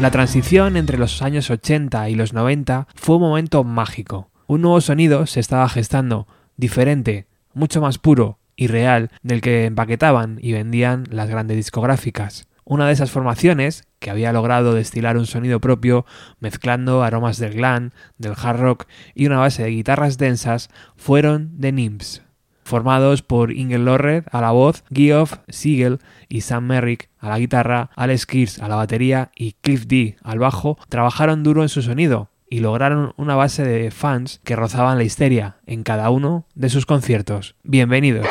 La transición entre los años 80 y los 90 fue un momento mágico. Un nuevo sonido se estaba gestando, diferente, mucho más puro y real del que empaquetaban y vendían las grandes discográficas. Una de esas formaciones, que había logrado destilar un sonido propio mezclando aromas del glam, del hard rock y una base de guitarras densas, fueron The Nymphs formados por Ingel Lorred a la voz, Geoff Siegel y Sam Merrick a la guitarra, Alex Kears a la batería y Cliff D al bajo, trabajaron duro en su sonido y lograron una base de fans que rozaban la histeria en cada uno de sus conciertos. Bienvenidos.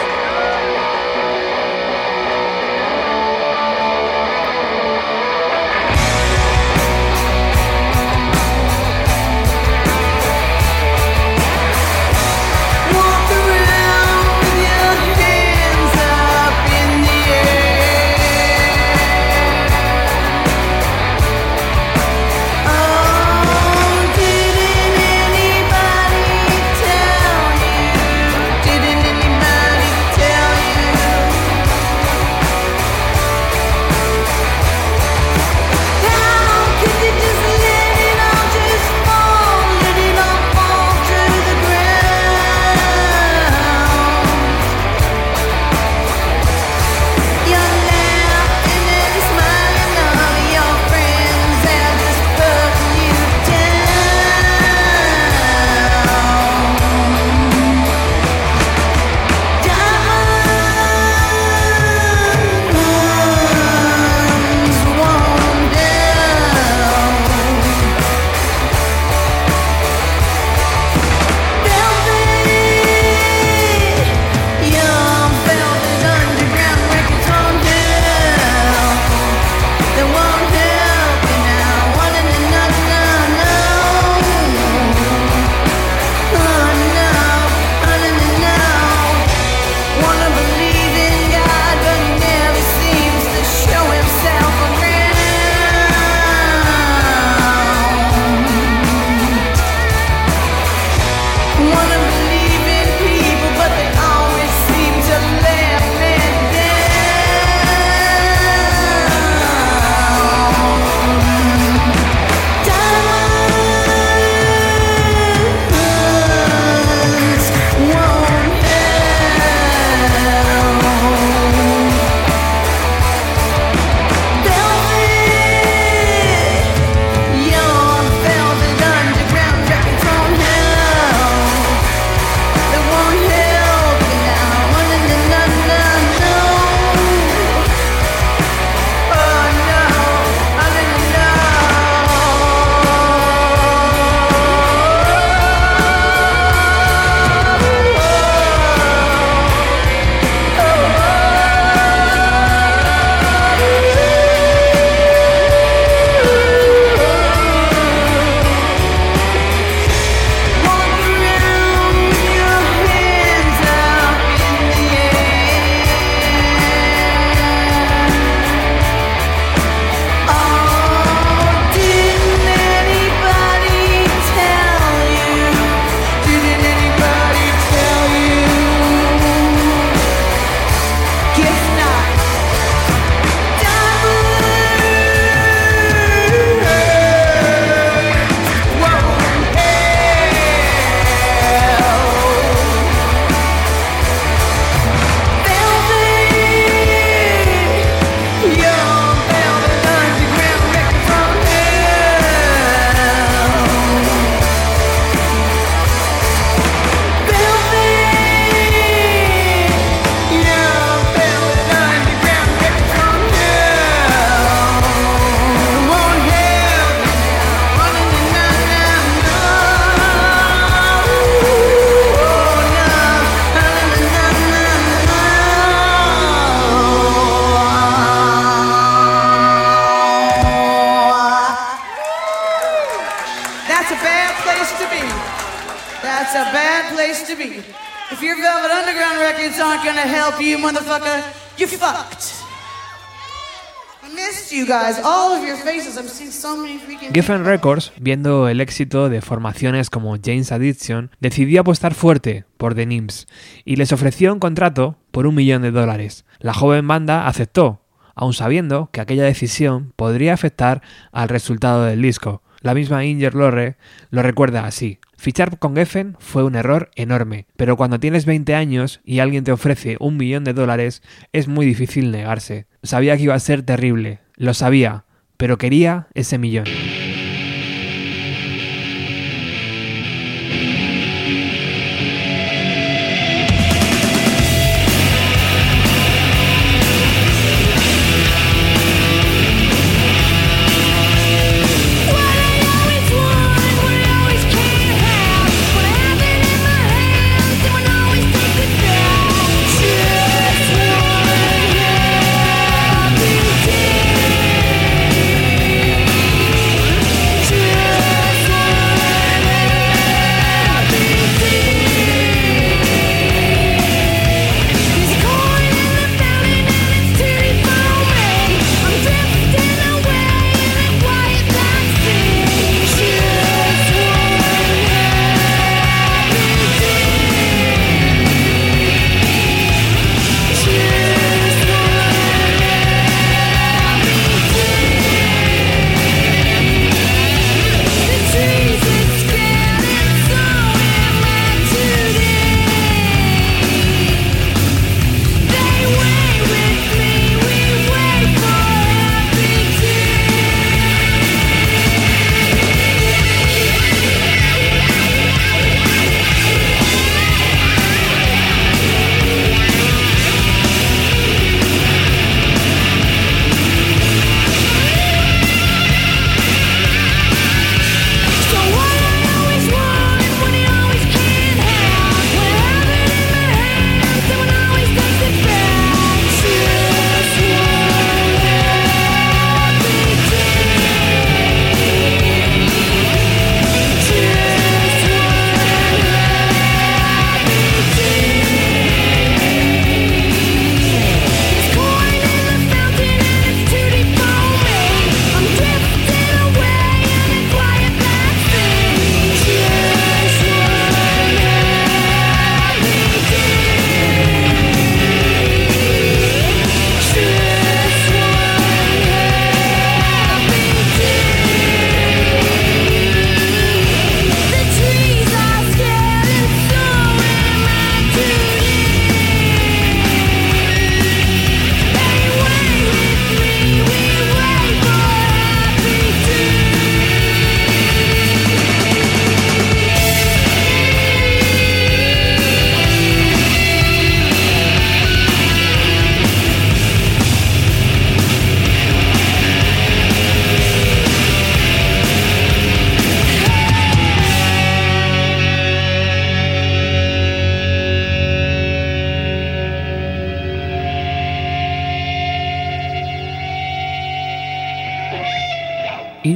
Geffen Records, viendo el éxito de formaciones como James Addiction, decidió apostar fuerte por The Nymphs y les ofreció un contrato por un millón de dólares. La joven banda aceptó, aun sabiendo que aquella decisión podría afectar al resultado del disco. La misma Inger Lorre lo recuerda así. Fichar con Geffen fue un error enorme, pero cuando tienes 20 años y alguien te ofrece un millón de dólares, es muy difícil negarse. Sabía que iba a ser terrible, lo sabía, pero quería ese millón.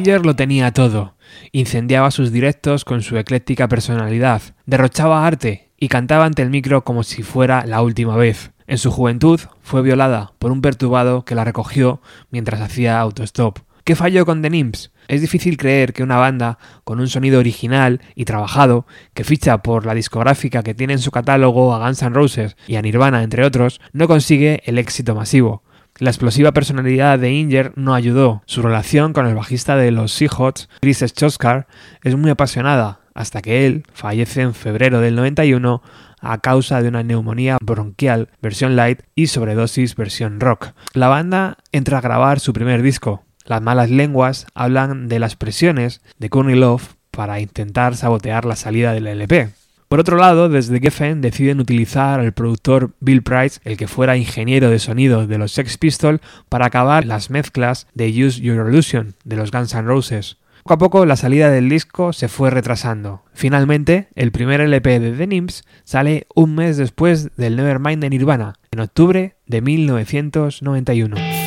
Lo tenía todo. Incendiaba sus directos con su ecléctica personalidad, derrochaba arte y cantaba ante el micro como si fuera la última vez. En su juventud fue violada por un perturbado que la recogió mientras hacía autostop. ¿Qué falló con The Nimps? Es difícil creer que una banda con un sonido original y trabajado, que ficha por la discográfica que tiene en su catálogo a Guns N' Roses y a Nirvana, entre otros, no consigue el éxito masivo. La explosiva personalidad de Inger no ayudó. Su relación con el bajista de los Seahawks, Chris Schoskar, es muy apasionada, hasta que él fallece en febrero del 91 a causa de una neumonía bronquial versión light y sobredosis versión rock. La banda entra a grabar su primer disco. Las malas lenguas hablan de las presiones de Courtney Love para intentar sabotear la salida del LP. Por otro lado, desde Geffen deciden utilizar al productor Bill Price, el que fuera ingeniero de sonido de los Sex Pistols, para acabar las mezclas de Use Your Illusion de los Guns N' Roses. Poco a poco la salida del disco se fue retrasando. Finalmente, el primer LP de The Nimps sale un mes después del Nevermind de Nirvana, en octubre de 1991.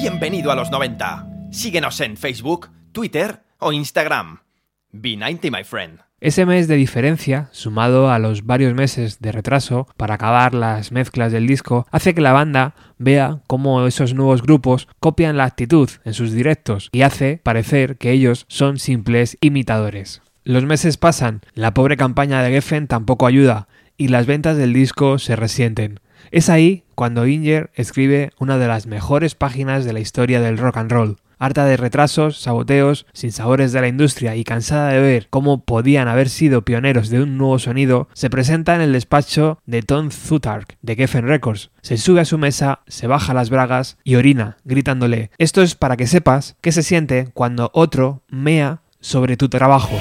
Bienvenido a los 90. Síguenos en Facebook, Twitter o Instagram. B90, my friend. Ese mes de diferencia, sumado a los varios meses de retraso para acabar las mezclas del disco, hace que la banda vea cómo esos nuevos grupos copian la actitud en sus directos y hace parecer que ellos son simples imitadores. Los meses pasan, la pobre campaña de Geffen tampoco ayuda y las ventas del disco se resienten. Es ahí cuando Inger escribe una de las mejores páginas de la historia del rock and roll harta de retrasos, saboteos, sin sabores de la industria y cansada de ver cómo podían haber sido pioneros de un nuevo sonido, se presenta en el despacho de Tom Zutark de Geffen Records. Se sube a su mesa, se baja las bragas y orina, gritándole: Esto es para que sepas qué se siente cuando otro mea sobre tu trabajo.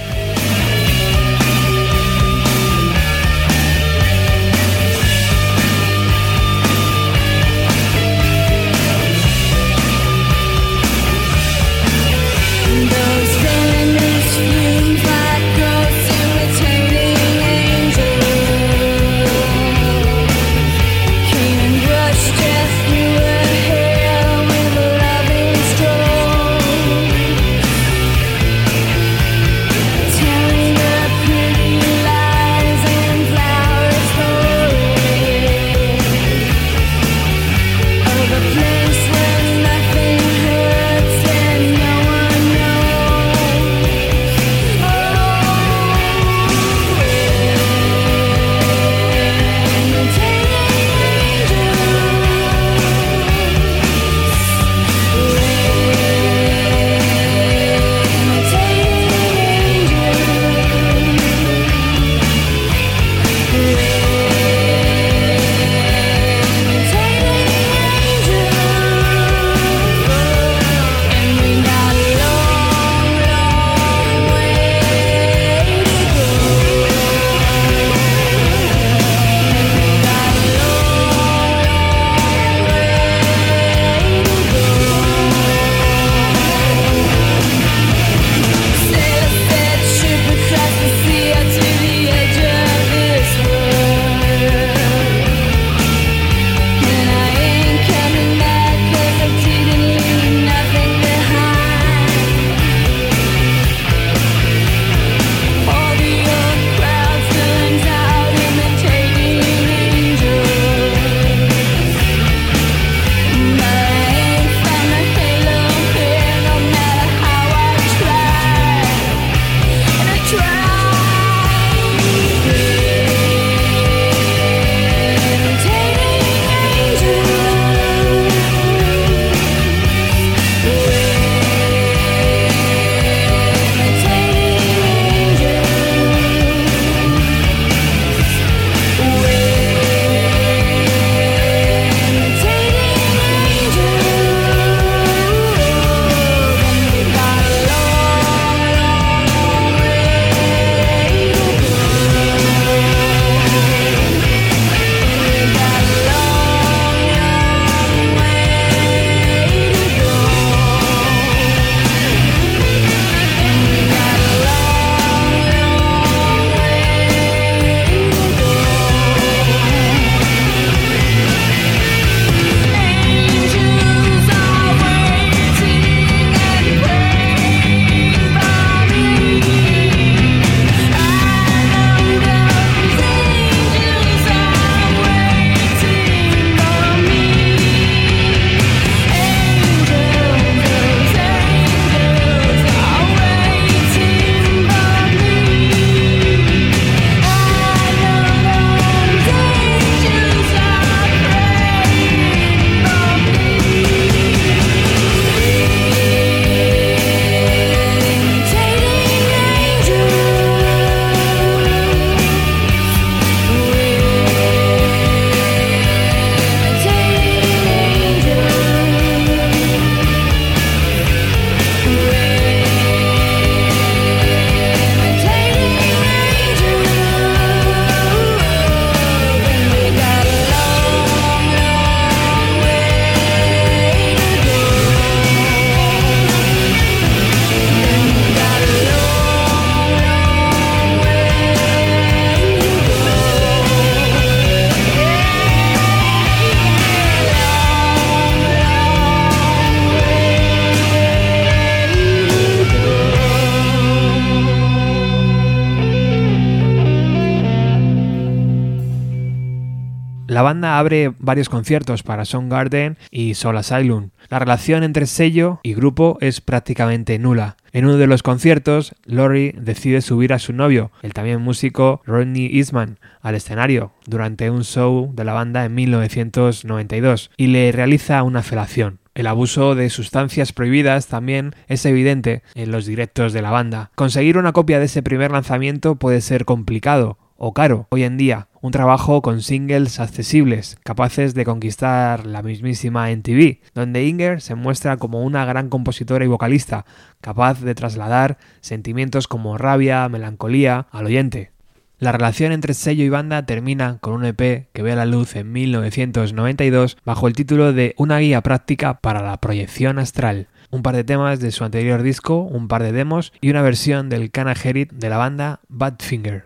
Abre varios conciertos para Soundgarden y Soul Asylum. La relación entre sello y grupo es prácticamente nula. En uno de los conciertos, Lori decide subir a su novio, el también músico Rodney Eastman, al escenario durante un show de la banda en 1992 y le realiza una felación. El abuso de sustancias prohibidas también es evidente en los directos de la banda. Conseguir una copia de ese primer lanzamiento puede ser complicado o caro hoy en día, un trabajo con singles accesibles, capaces de conquistar la mismísima MTV, donde Inger se muestra como una gran compositora y vocalista, capaz de trasladar sentimientos como rabia, melancolía al oyente. La relación entre sello y banda termina con un EP que ve a la luz en 1992 bajo el título de Una guía práctica para la proyección astral. Un par de temas de su anterior disco, un par de demos y una versión del Cana Herit de la banda Badfinger.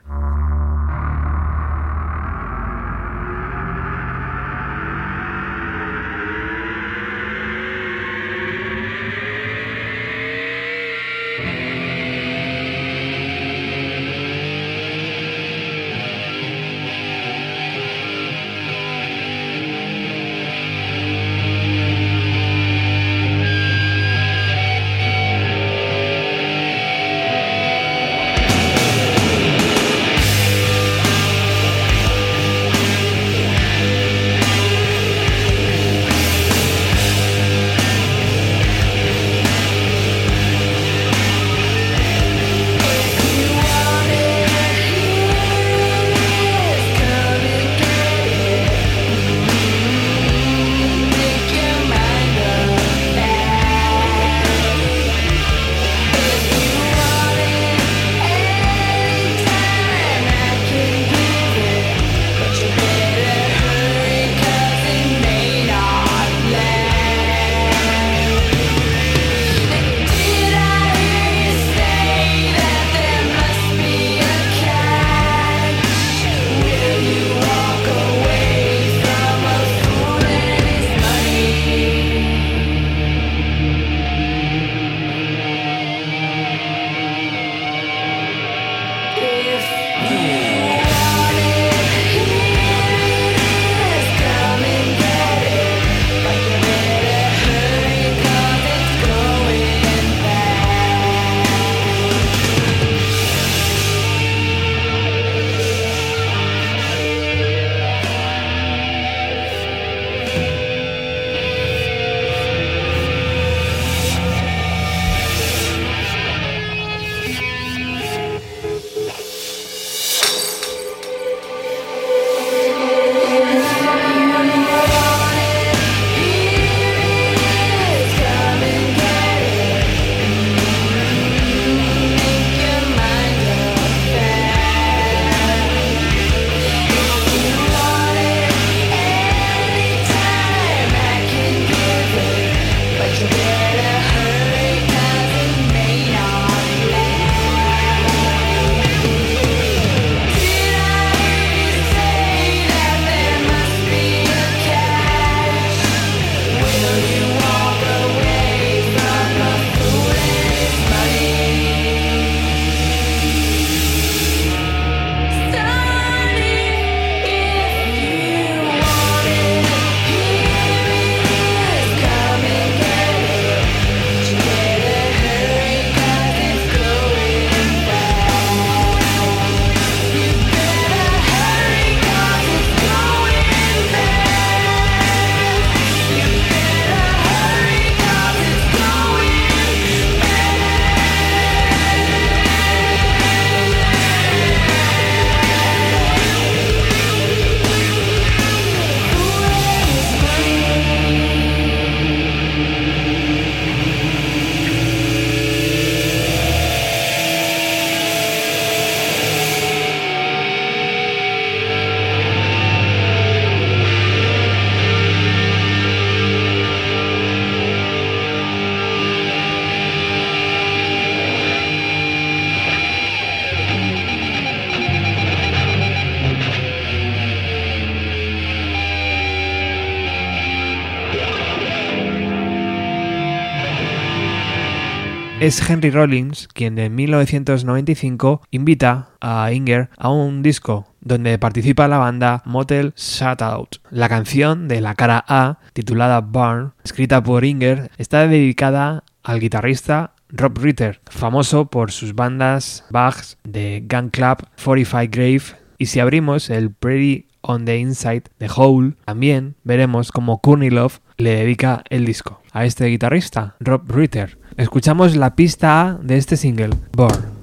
Es Henry Rollins quien en 1995 invita a Inger a un disco donde participa la banda Motel Shutout. La canción de la cara A, titulada Burn, escrita por Inger, está dedicada al guitarrista Rob Ritter, famoso por sus bandas Bugs de Gun Club, 45 Grave y si abrimos el Pretty on the Inside de Hole, también veremos como Love le dedica el disco a este guitarrista, Rob Ritter. Escuchamos la pista A de este single, Born.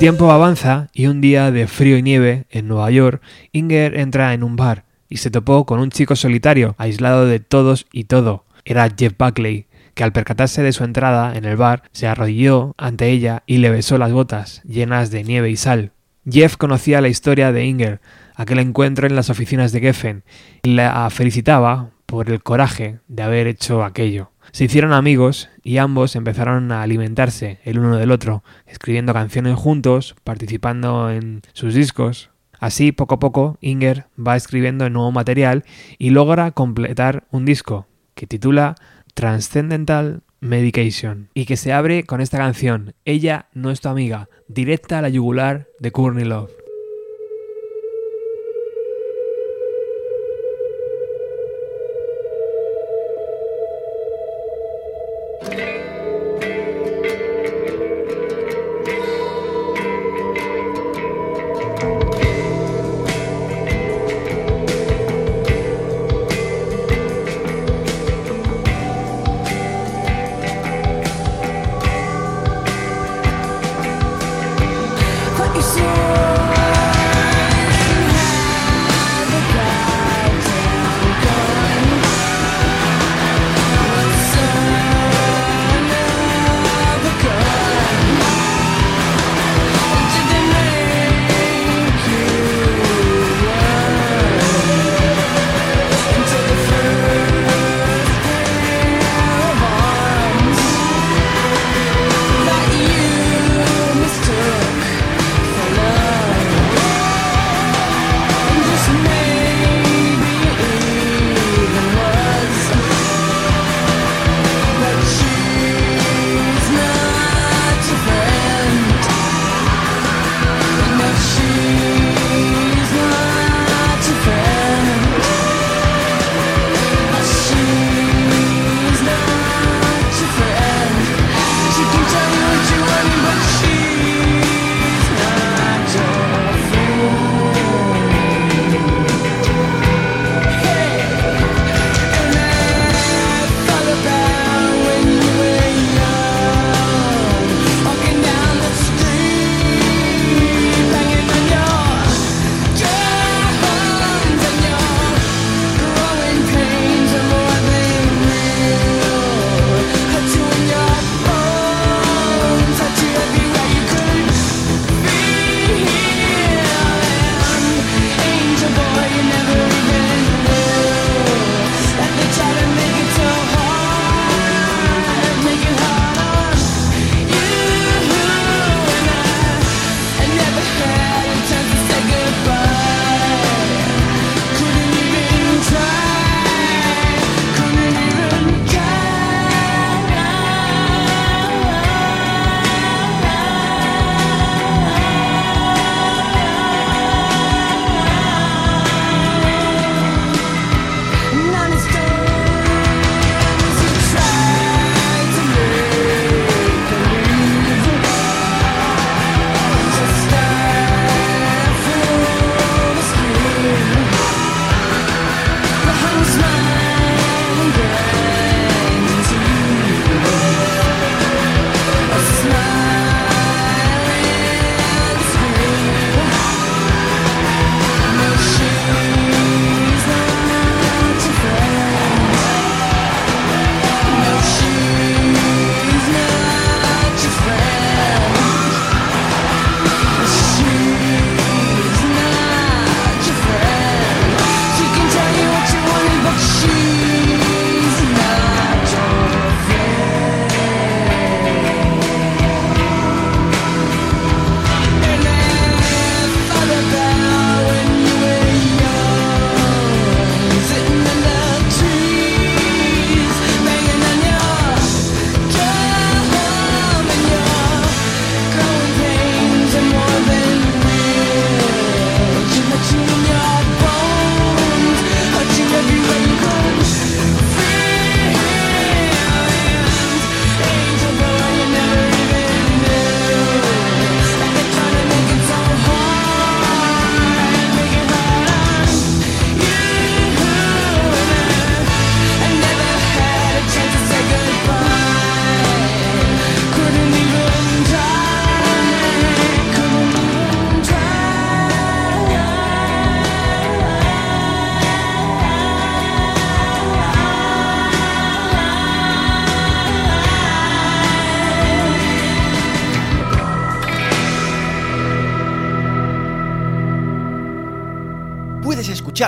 El tiempo avanza y un día de frío y nieve en Nueva York, Inger entra en un bar y se topó con un chico solitario, aislado de todos y todo. Era Jeff Buckley, que al percatarse de su entrada en el bar se arrodilló ante ella y le besó las botas, llenas de nieve y sal. Jeff conocía la historia de Inger, aquel encuentro en las oficinas de Geffen, y la felicitaba por el coraje de haber hecho aquello. Se hicieron amigos y ambos empezaron a alimentarse el uno del otro, escribiendo canciones juntos, participando en sus discos. Así, poco a poco, Inger va escribiendo nuevo material y logra completar un disco que titula Transcendental Medication y que se abre con esta canción, Ella no es tu amiga, directa a la yugular de Courtney Love.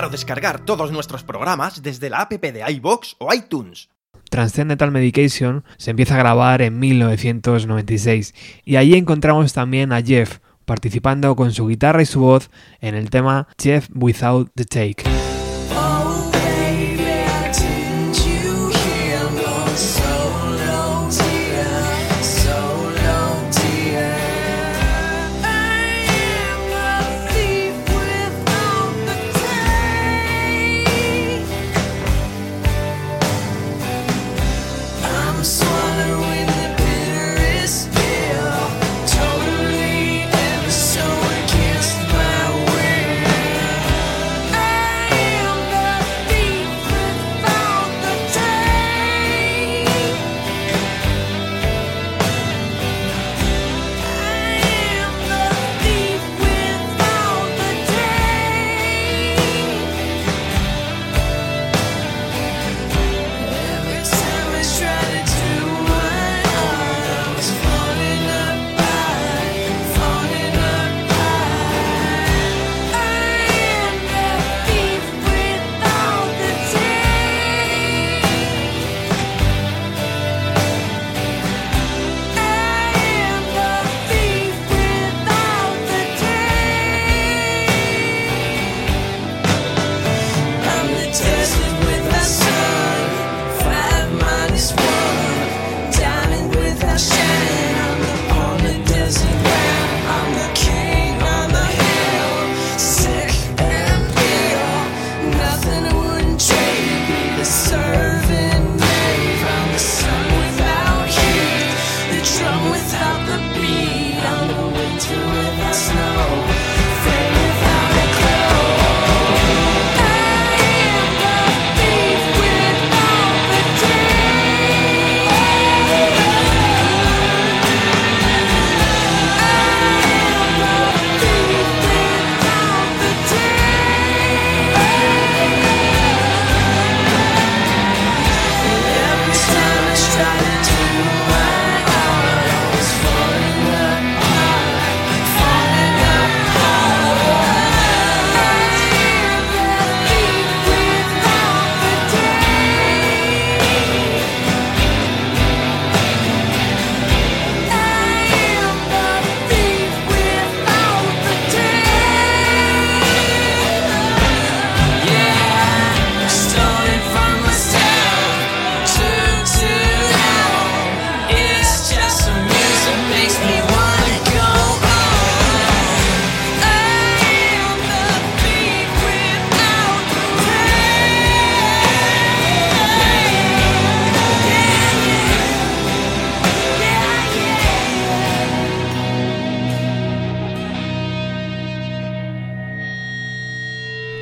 O descargar todos nuestros programas desde la app de iBox o iTunes. Transcendental Medication se empieza a grabar en 1996 y allí encontramos también a Jeff participando con su guitarra y su voz en el tema Jeff Without the Take.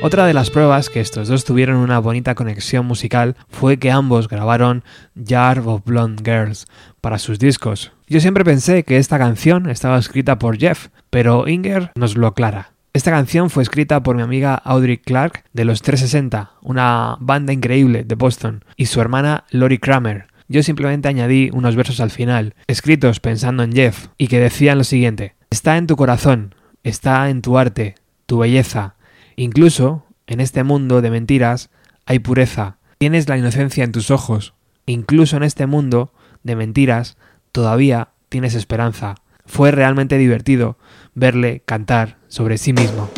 Otra de las pruebas que estos dos tuvieron una bonita conexión musical fue que ambos grabaron Jar of Blonde Girls para sus discos. Yo siempre pensé que esta canción estaba escrita por Jeff, pero Inger nos lo aclara. Esta canción fue escrita por mi amiga Audrey Clark de los 360, una banda increíble de Boston, y su hermana Lori Kramer. Yo simplemente añadí unos versos al final, escritos pensando en Jeff, y que decían lo siguiente: Está en tu corazón, está en tu arte, tu belleza, Incluso, en este mundo de mentiras, hay pureza. Tienes la inocencia en tus ojos. Incluso en este mundo de mentiras, todavía tienes esperanza. Fue realmente divertido verle cantar sobre sí mismo.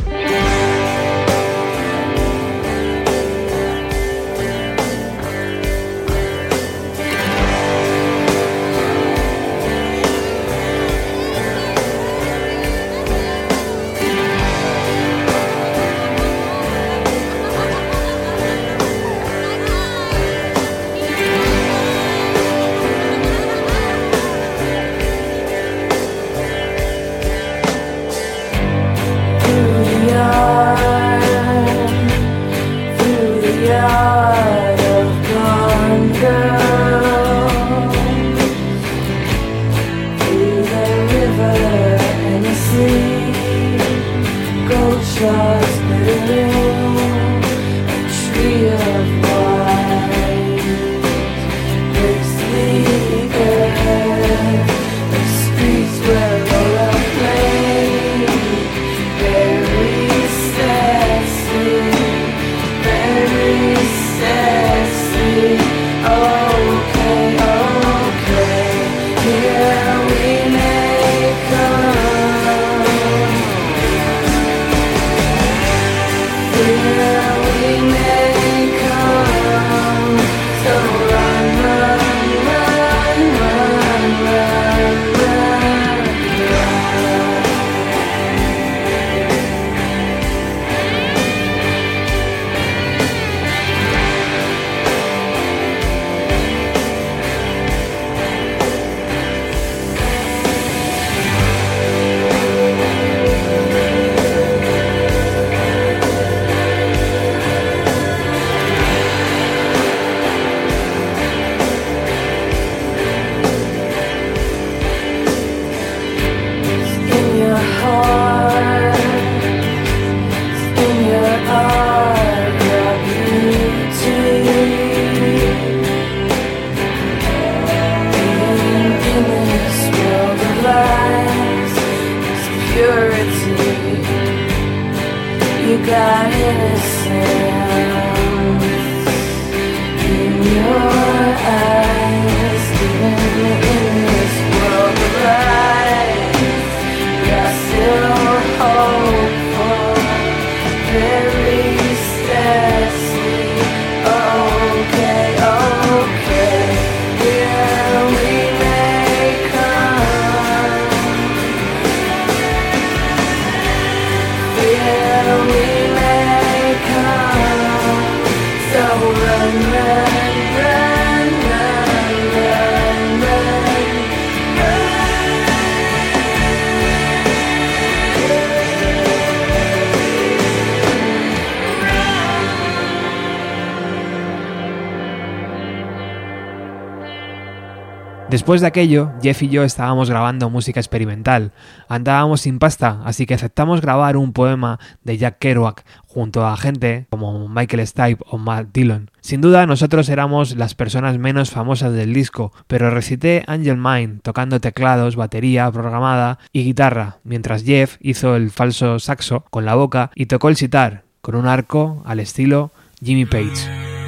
Después de aquello, Jeff y yo estábamos grabando música experimental. Andábamos sin pasta, así que aceptamos grabar un poema de Jack Kerouac junto a gente como Michael Stipe o Matt Dillon. Sin duda, nosotros éramos las personas menos famosas del disco, pero recité Angel Mind tocando teclados, batería programada y guitarra, mientras Jeff hizo el falso saxo con la boca y tocó el sitar con un arco al estilo Jimmy Page.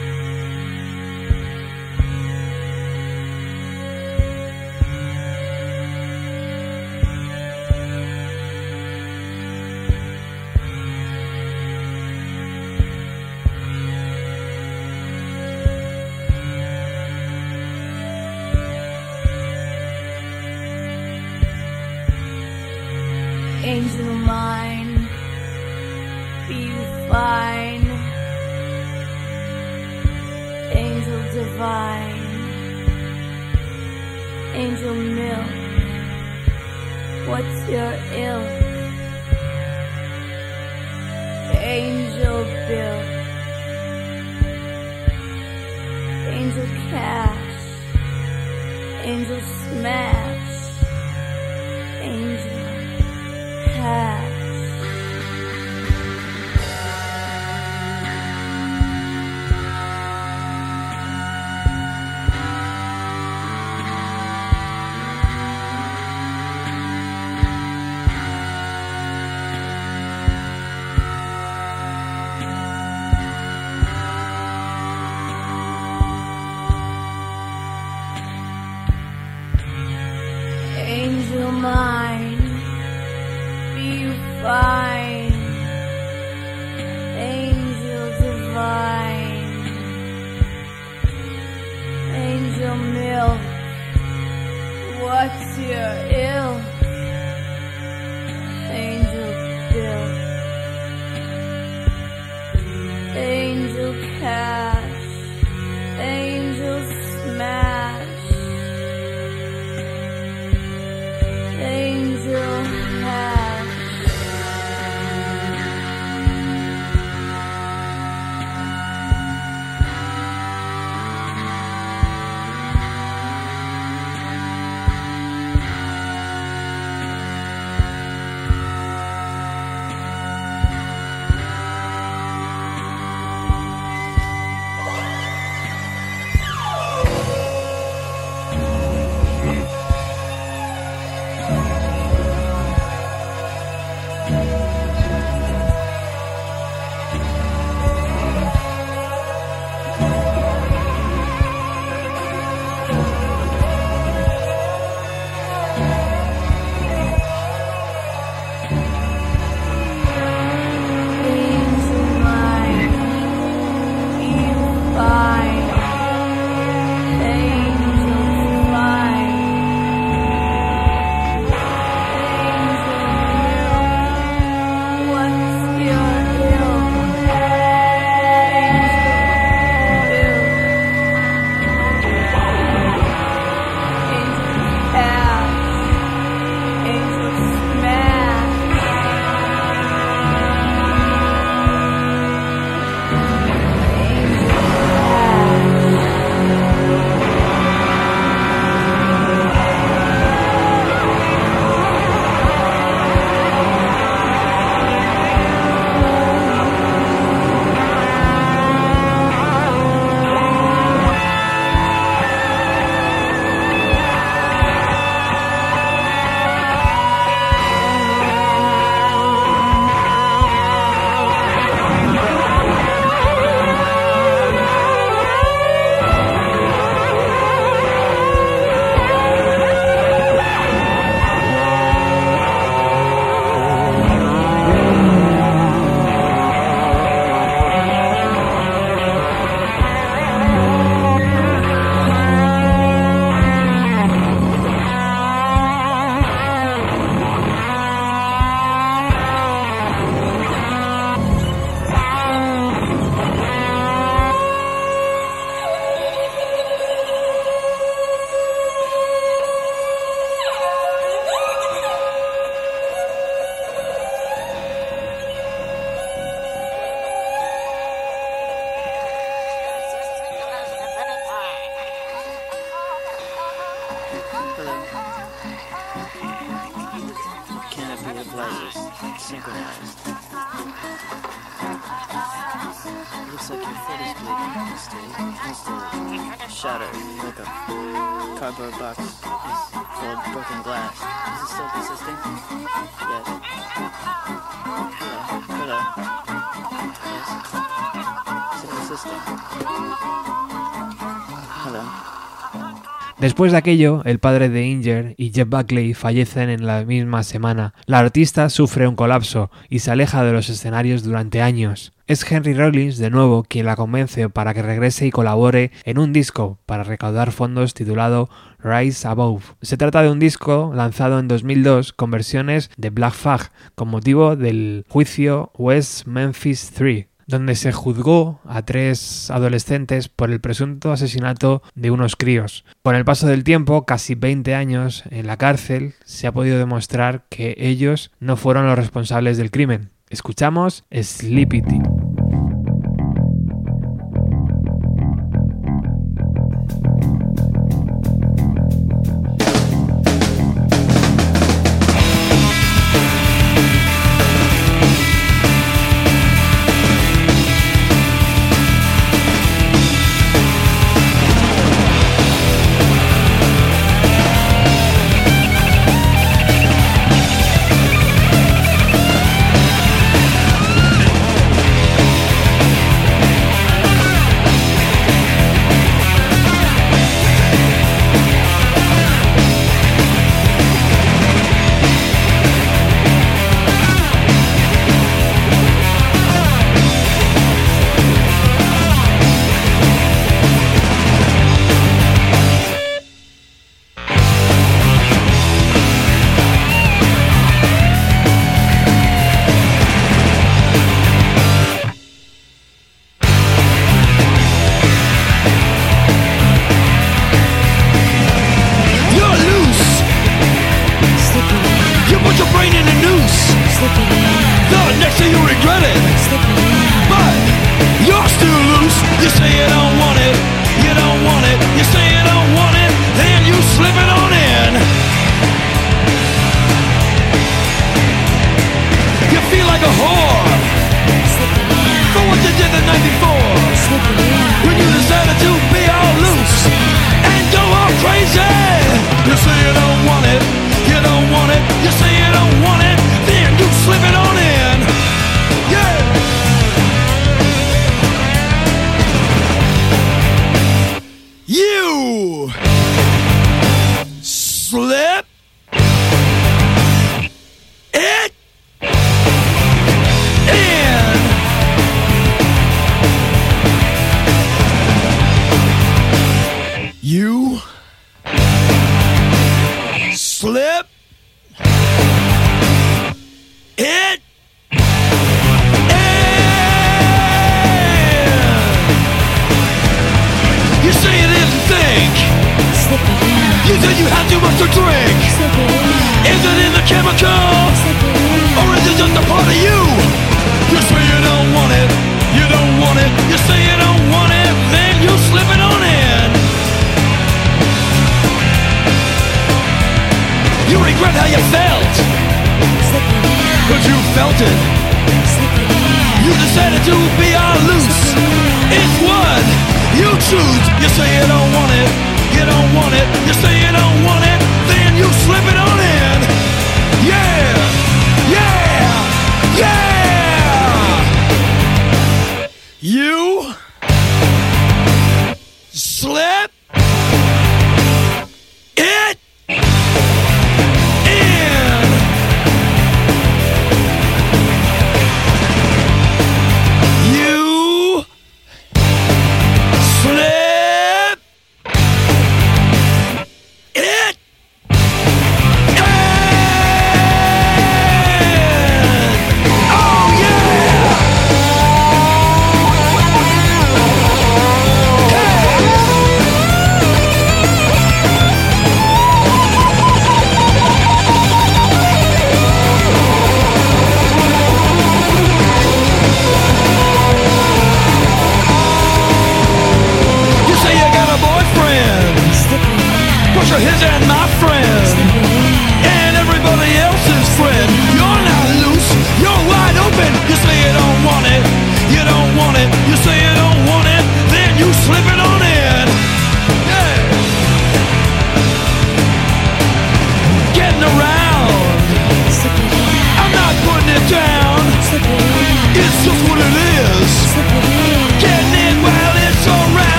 Después de aquello, el padre de Inger y Jeff Buckley fallecen en la misma semana. La artista sufre un colapso y se aleja de los escenarios durante años. Es Henry Rollins de nuevo quien la convence para que regrese y colabore en un disco para recaudar fondos titulado Rise Above. Se trata de un disco lanzado en 2002 con versiones de Black Flag con motivo del juicio West Memphis 3 donde se juzgó a tres adolescentes por el presunto asesinato de unos críos. Con el paso del tiempo, casi 20 años en la cárcel, se ha podido demostrar que ellos no fueron los responsables del crimen. Escuchamos Sleepy.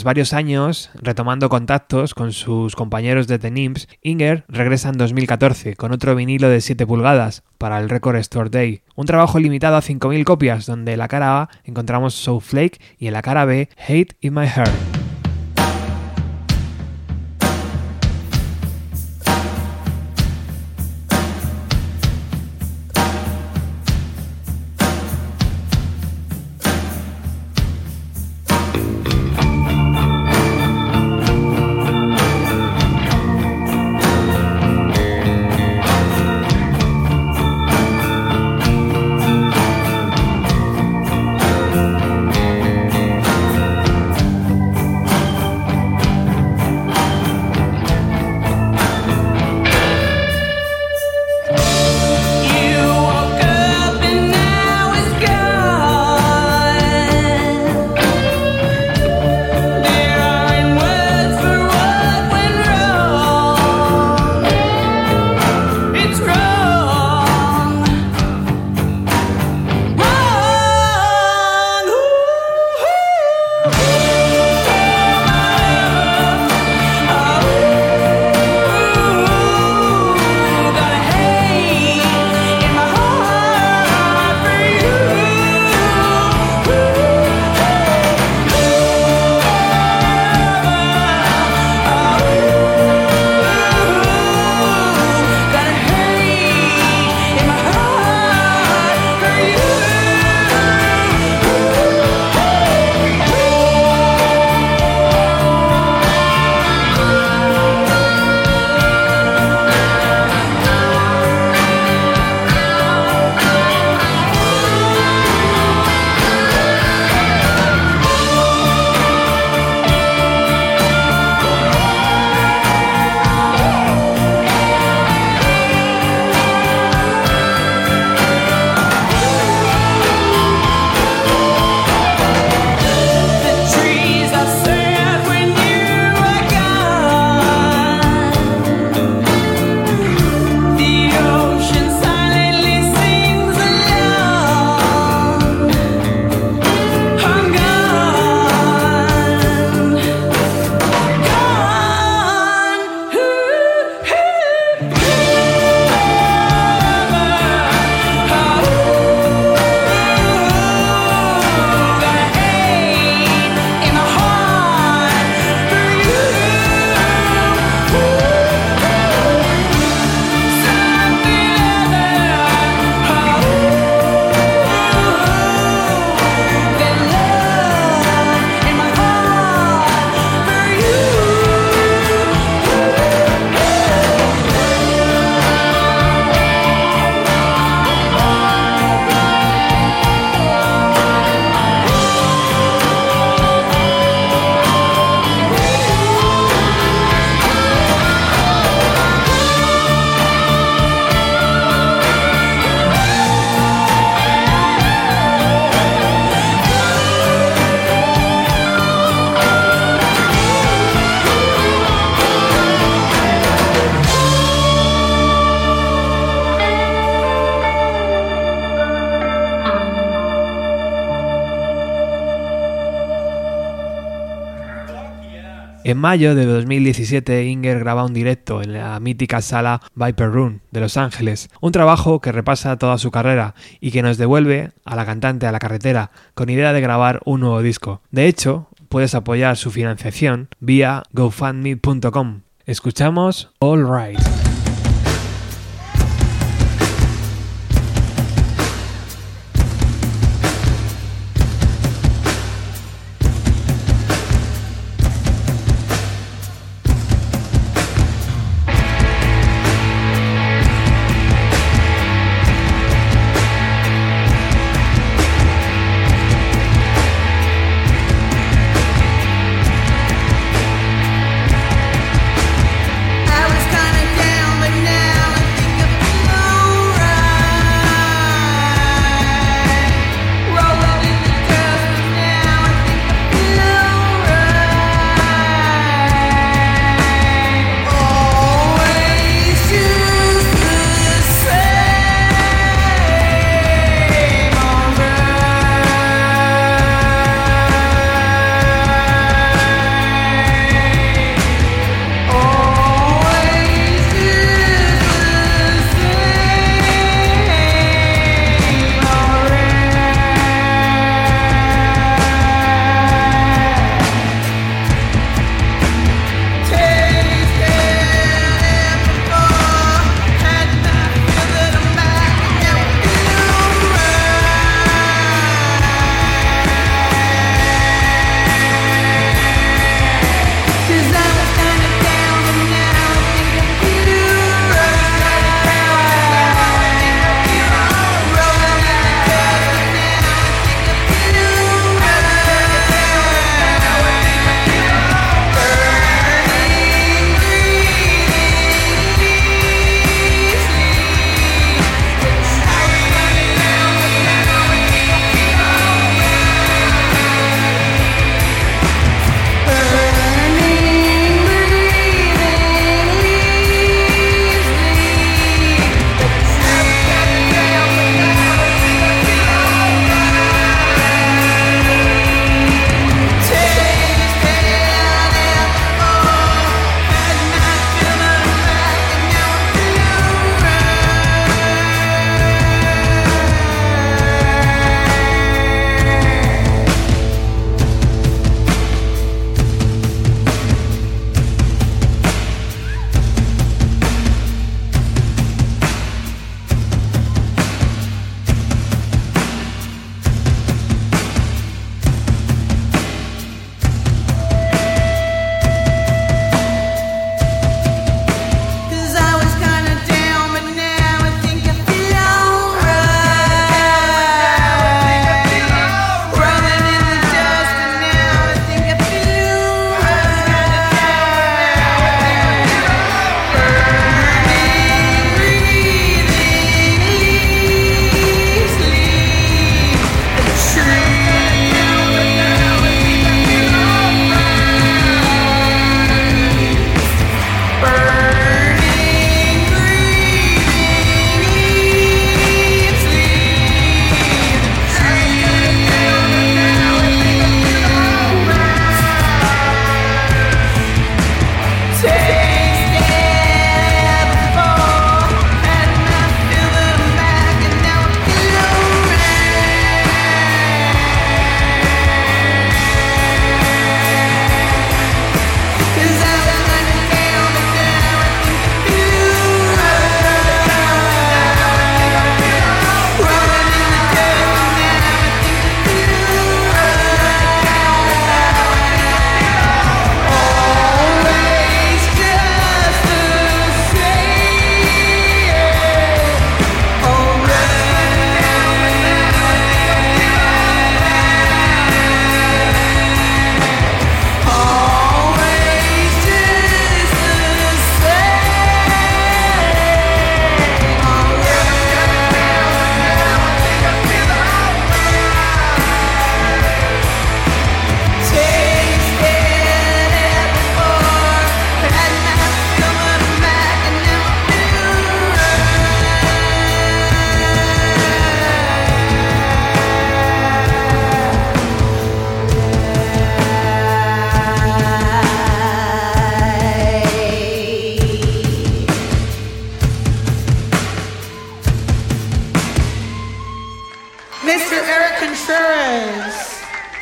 Tras varios años retomando contactos con sus compañeros de The Nimps, Inger regresa en 2014 con otro vinilo de 7 pulgadas para el Record Store Day, un trabajo limitado a 5.000 copias donde en la cara A encontramos So Flake y en la cara B Hate in My Heart. Mayo de 2017, Inger graba un directo en la mítica sala Viper Room de Los Ángeles, un trabajo que repasa toda su carrera y que nos devuelve a la cantante a la carretera con idea de grabar un nuevo disco. De hecho, puedes apoyar su financiación vía gofundme.com. Escuchamos All Right.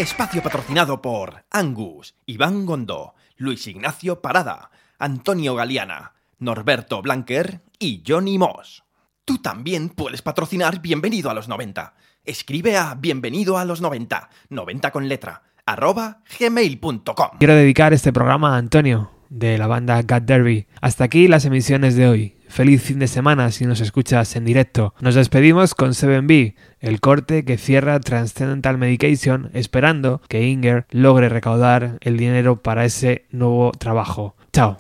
Espacio patrocinado por Angus, Iván Gondó, Luis Ignacio Parada, Antonio Galeana, Norberto Blanquer y Johnny Moss. Tú también puedes patrocinar Bienvenido a los 90. Escribe a bienvenido a los 90, 90 con letra, arroba gmail.com. Quiero dedicar este programa a Antonio, de la banda Cat Derby. Hasta aquí las emisiones de hoy. Feliz fin de semana si nos escuchas en directo. Nos despedimos con 7B, el corte que cierra Transcendental Medication, esperando que Inger logre recaudar el dinero para ese nuevo trabajo. Chao.